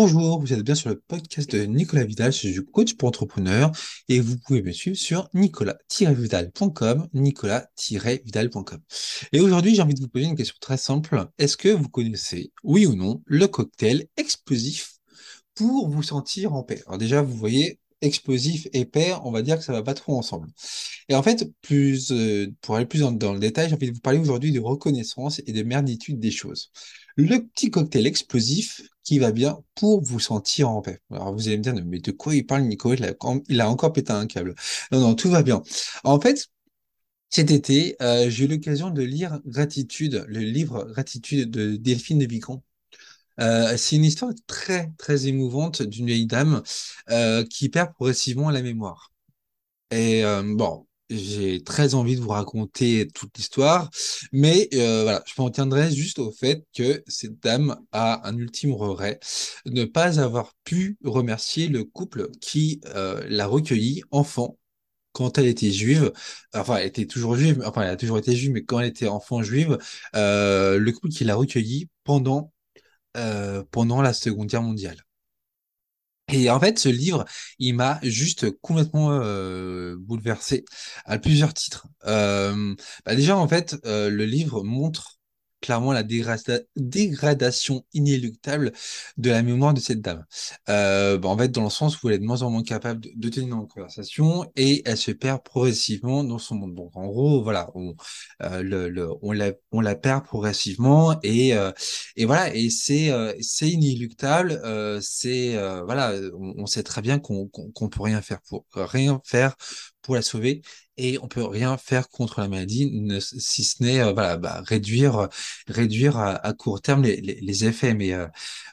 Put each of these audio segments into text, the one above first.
Bonjour, vous êtes bien sur le podcast de Nicolas Vidal, je suis coach pour entrepreneurs et vous pouvez me suivre sur nicolas-vidal.com, nicolas-vidal.com. Et aujourd'hui, j'ai envie de vous poser une question très simple. Est-ce que vous connaissez, oui ou non, le cocktail explosif pour vous sentir en paix? Alors déjà, vous voyez, explosif et paix, on va dire que ça va pas trop ensemble. Et en fait, plus, euh, pour aller plus dans, dans le détail, j'ai envie de vous parler aujourd'hui de reconnaissance et de merditude des choses le petit cocktail explosif qui va bien pour vous sentir en paix. Alors vous allez me dire, mais de quoi il parle Nico? Il a, encore pété un câble. Non, non, tout va bien. En fait, cet été, euh, j'ai eu l'occasion de lire Gratitude, le livre Gratitude de Delphine de Vicon. Euh, c'est une histoire très, très émouvante d'une vieille dame euh, qui perd progressivement la mémoire. Et bon, j'ai très envie de vous raconter toute l'histoire, mais euh, voilà, je m'en tiendrai juste au fait que cette dame a un ultime regret, ne pas avoir pu remercier le couple qui euh, l'a recueillie enfant quand elle était juive, enfin elle était toujours juive, enfin elle a toujours été juive, mais quand elle était enfant juive, euh, le couple qui l'a recueillie pendant pendant la Seconde Guerre mondiale. Et en fait, ce livre, il m'a juste complètement euh, bouleversé à plusieurs titres. Euh, bah déjà, en fait, euh, le livre montre clairement la dégradation inéluctable de la mémoire de cette dame. Euh, bah, en fait, dans le sens où elle est de moins en moins capable de, tenir une conversation et elle se perd progressivement dans son monde. Donc, en gros, voilà, on, euh, la, perd progressivement et, euh, voilà, et c'est inéluctable. C'est voilà, on, sait très bien qu'on qu'on peut rien faire pour rien faire pour la sauver et on peut rien faire contre la maladie, si ce n'est euh, voilà, bah, réduire, réduire à, court terme les, les, effets. Mais euh,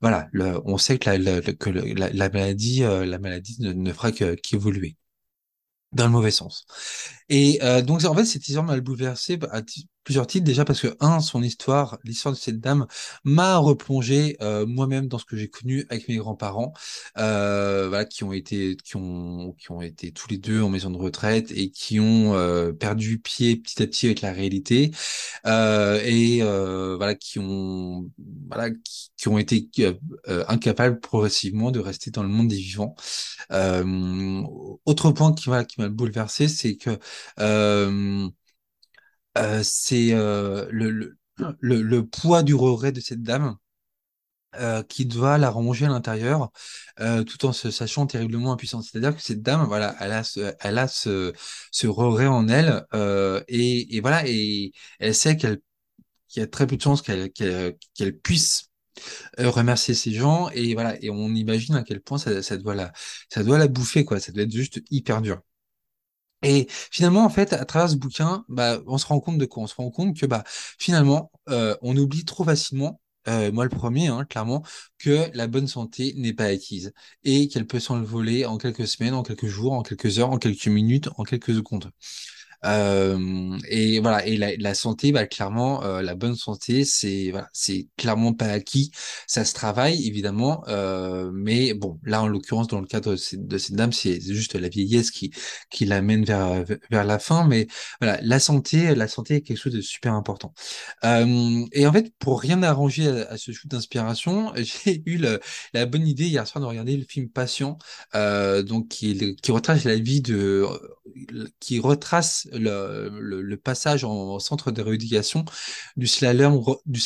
voilà, le, on sait que la, que la, maladie, euh, la maladie ne, ne fera qu'évoluer dans le mauvais sens. Et donc en fait cette histoire m'a bouleversé à plusieurs titres. Déjà parce que un son histoire l'histoire de cette dame m'a replongé moi-même dans ce que j'ai connu avec mes grands-parents euh, voilà qui ont été qui ont qui ont été tous les deux en maison de retraite et qui ont perdu pied petit à petit avec la réalité et voilà qui ont voilà qui, qui ont été incapables progressivement de rester dans le monde des vivants. Autre point qui voilà, qui m'a bouleversé, c'est que euh, euh, c'est euh, le, le, le, poids du regret de cette dame qui doit la ronger à l'intérieur, tout en se sachant terriblement impuissante. C'est-à-dire que cette dame, voilà, elle a ce, elle a ce, ce regret en elle, et, et voilà, et elle sait qu'elle qu'il y a très peu de chances qu'elle qu'elle puisse remercier ces gens et voilà et on imagine à quel point ça, ça doit la ça doit la bouffer quoi ça doit être juste hyper dur et finalement, en fait, à travers ce bouquin, bah, on se rend compte de quoi? On se rend compte que bah, finalement, euh, on oublie trop facilement, euh, moi le premier, hein, clairement, que la bonne santé n'est pas acquise et qu'elle peut s'envoler en quelques semaines, en quelques jours, en quelques heures, en quelques minutes, en quelques secondes. Et voilà, et la, santé, bah, clairement, euh, la bonne santé, c'est voilà, c'est clairement pas acquis. Ça se travaille évidemment, euh, mais bon, là en l'occurrence, dans le cadre de cette, dame, c'est juste la vieillesse qui qui l'amène vers vers la fin. Mais voilà, la santé, la santé est quelque chose de super important. Et en fait, pour rien arranger à, ce shoot d'inspiration, j'ai eu la bonne idée hier soir de regarder le film Patient, euh, donc qui, qui retrace la vie de qui retrace le, passage en, centre de rééducation du slalom, du,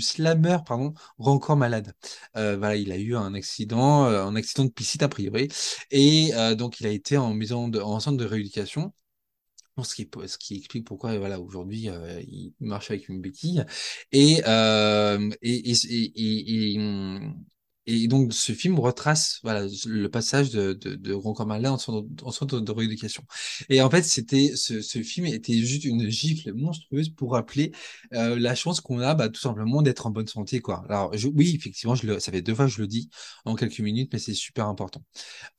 slammer, pardon, encore malade. Euh, voilà, il a eu un accident, euh, un accident de piscine a priori, et euh, donc il a été en en centre de rééducation. Ce qui, explique pourquoi voilà aujourd'hui il marche avec une béquille et, euh, et, donc, ce film retrace voilà, le passage de, de, de Grand Corps en centre, en centre de rééducation. Et en fait, c'était ce, ce film était juste une gifle monstrueuse pour rappeler euh, la chance qu'on a bah, tout simplement d'être en bonne santé. Quoi. Alors, je, oui, effectivement, je le, ça fait deux fois que je le dis en quelques minutes, mais c'est super important.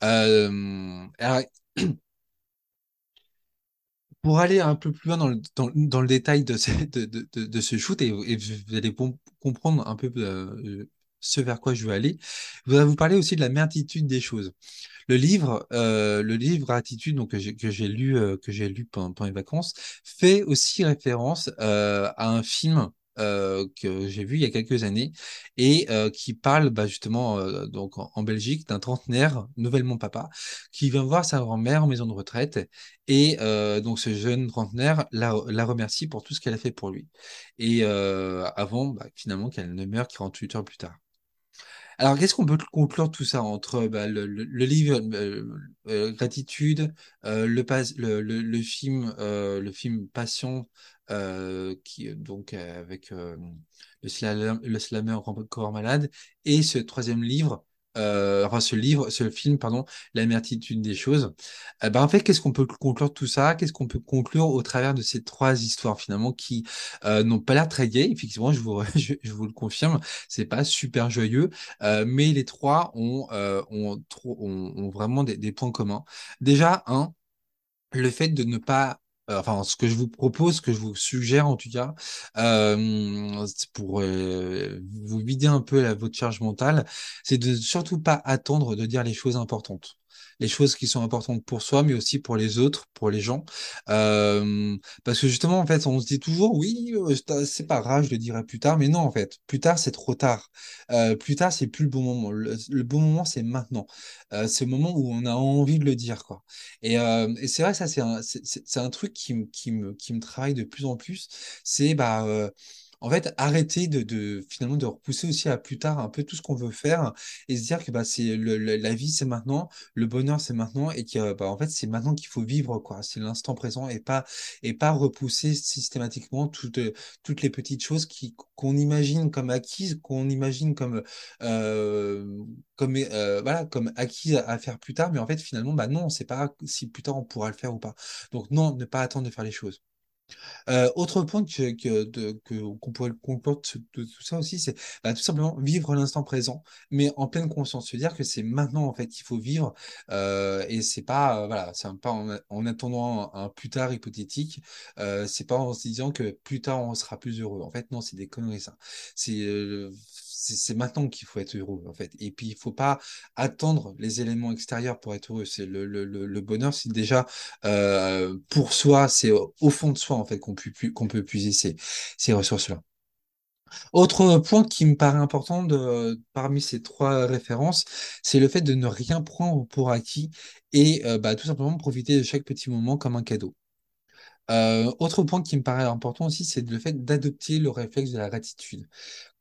Euh, alors, pour aller un peu plus loin dans le, dans, dans le détail de ce, de, de, de ce shoot, et, et vous allez comprendre un peu euh, ce vers quoi je veux aller. Je voudrais vous parler aussi de la merditude des choses. Le livre, euh, le livre Attitude, que j'ai lu, euh, pendant, les vacances, fait aussi référence euh, à un film que j'ai vu il y a quelques années et qui parle bah, justement en, Belgique d'un trentenaire, nouvellement papa, qui vient voir sa grand-mère en maison de retraite et donc ce jeune trentenaire la, remercie pour tout ce qu'elle a fait pour lui. Et avant, bah, finalement, qu'elle ne meure 48 heures plus tard. Alors, qu'est-ce qu'on peut conclure tout ça entre bah, le, le- le livre euh, euh, Gratitude, euh, le, le, le, film, euh, le film Passion, euh, qui donc euh, avec euh, le slalom, le slammer corps malade, et ce troisième livre, euh, enfin ce livre, ce film, pardon, L'amertume des choses. Euh, bah, en fait, qu'est-ce qu'on peut conclure de tout ça? Qu'est-ce qu'on peut conclure au travers de ces trois histoires finalement qui euh, n'ont pas l'air très gaies? Effectivement, je vous, le confirme, c'est pas super joyeux. Euh, mais les trois ont vraiment des, des points communs. Déjà, un, le fait de ne pas, euh, enfin, ce que je vous propose, ce que je vous suggère en tout cas, euh, pour euh, vous vider un peu la, votre charge mentale, c'est de surtout pas attendre de dire les choses importantes. Les choses qui sont importantes pour soi, mais aussi pour les autres, pour les gens. Euh, parce que justement, en fait, on se dit toujours, oui, euh, c'est pas grave, je le dirai plus tard, mais non, en fait, plus tard, c'est trop tard. Euh, plus tard, c'est plus le bon moment. Le, bon moment, c'est maintenant. C'est le moment où on a envie de le dire, quoi. Et, c'est vrai, ça, c'est un, un truc qui, me- qui me, qui me travaille de plus en plus. C'est, bah, en fait, arrêter de, finalement, de repousser aussi à plus tard un peu tout ce qu'on veut faire et se dire que, bah, c'est la vie, c'est maintenant, le bonheur, c'est maintenant et que, bah, en fait, c'est maintenant qu'il faut vivre, quoi. C'est l'instant présent et pas, et pas repousser systématiquement toutes, toutes les petites choses qui, qu'on imagine comme acquises, qu'on imagine comme, euh, comme, euh, voilà, comme acquis à, à faire plus tard, mais en fait, finalement, bah non, on sait pas si plus tard on pourra le faire ou pas. Donc non, ne pas attendre de faire les choses. Euh, autre point que, que, qu'on pourrait conclure de, tout ça aussi, c'est bah, tout simplement vivre l'instant présent, mais en pleine conscience, se dire que c'est maintenant en fait qu'il faut vivre, euh, et c'est pas euh, voilà, c'est pas en, en attendant un, plus tard hypothétique, c'est pas en se disant que plus tard on sera plus heureux. En fait, non, c'est des conneries ça. C'est maintenant qu'il faut être heureux en fait. Et puis il faut pas attendre les éléments extérieurs pour être heureux. C'est le, bonheur, c'est déjà euh, pour soi, c'est au fond de soi en fait qu'on peut, qu'on peut puiser ces, ces ressources-là. Autre point qui me paraît important parmi ces trois références, c'est le fait de ne rien prendre pour acquis et euh, bah, tout simplement profiter de chaque petit moment comme un cadeau. Euh, autre point qui me paraît important aussi, c'est le fait d'adopter le réflexe de la gratitude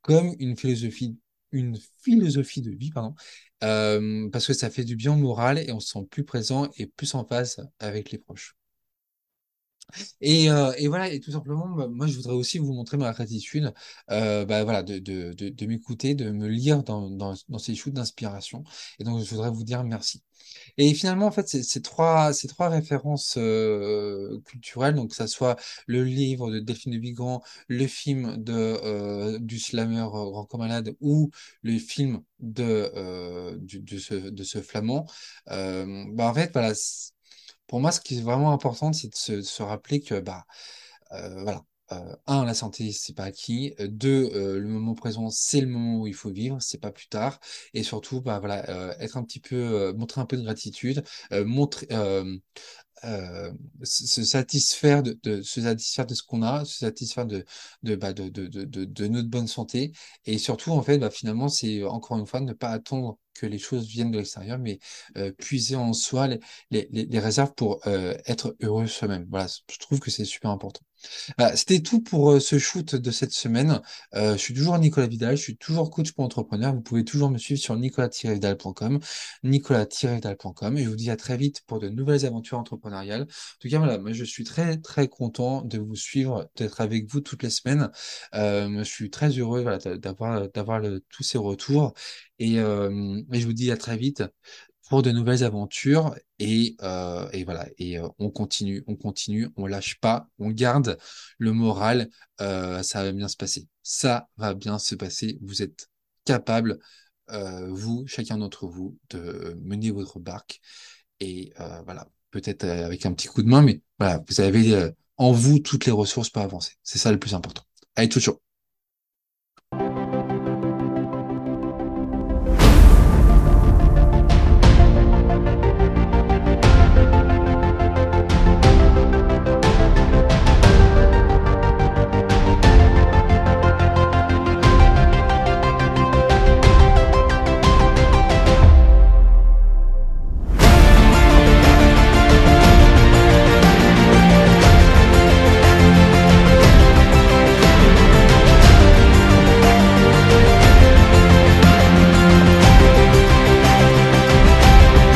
comme une philosophie, une philosophie de vie, pardon, euh, parce que ça fait du bien moral et on se sent plus présent et plus en phase avec les proches. Et, euh, et voilà, et tout simplement, bah, moi, je voudrais aussi vous montrer ma gratitude, euh, bah, voilà, de, de, de, de m'écouter, de me lire dans, dans, dans ces shoots d'inspiration. Et donc, je voudrais vous dire merci. Et finalement, en fait, ces trois, ces trois références euh, culturelles, donc que ça soit le livre de Delphine de Vigan, le film de, euh, du slammer euh, Grand Corps Malade ou le film de, euh, de, ce, de ce flamand, euh, bah, en fait, voilà, pour moi, ce qui est vraiment important, c'est de se, rappeler que, bah, euh, voilà. Euh, un, la santé, c'est pas acquis. Euh, Deux, le moment présent, c'est le moment où il faut vivre, c'est pas plus tard. Et surtout, bah voilà, être un petit peu, montrer un peu de gratitude, montrer, se satisfaire de, se satisfaire de ce qu'on a, se satisfaire bah, de, de, de, de notre bonne santé. Et surtout, en fait, bah, finalement, c'est encore une fois ne pas attendre que les choses viennent de l'extérieur, mais puiser en soi les, réserves pour être heureux soi-même. Voilà, je trouve que c'est super important. Bah, c'était tout pour euh, ce shoot de cette semaine. Euh, je suis toujours Nicolas Vidal, je suis toujours coach pour entrepreneurs. Vous pouvez toujours me suivre sur nicolas-vidal.com, nicolas-vidal.com. Et je vous dis à très vite pour de nouvelles aventures entrepreneuriales. En tout cas, voilà, moi je suis très très content de vous suivre, d'être avec vous toutes les semaines. Euh, je suis très heureux d'avoir tous ces retours. Et, et je vous dis à très vite pour de nouvelles aventures et, euh, et voilà. Et euh, on continue on continue on lâche pas on garde le moral euh, ça va bien se passer. Ça va bien se passer. Vous êtes capable vous chacun d'entre vous de mener votre barque et voilà. Peut-être avec un petit coup de main mais voilà vous avez en vous toutes les ressources pour avancer. C'est ça le plus important. Allez ciao ciao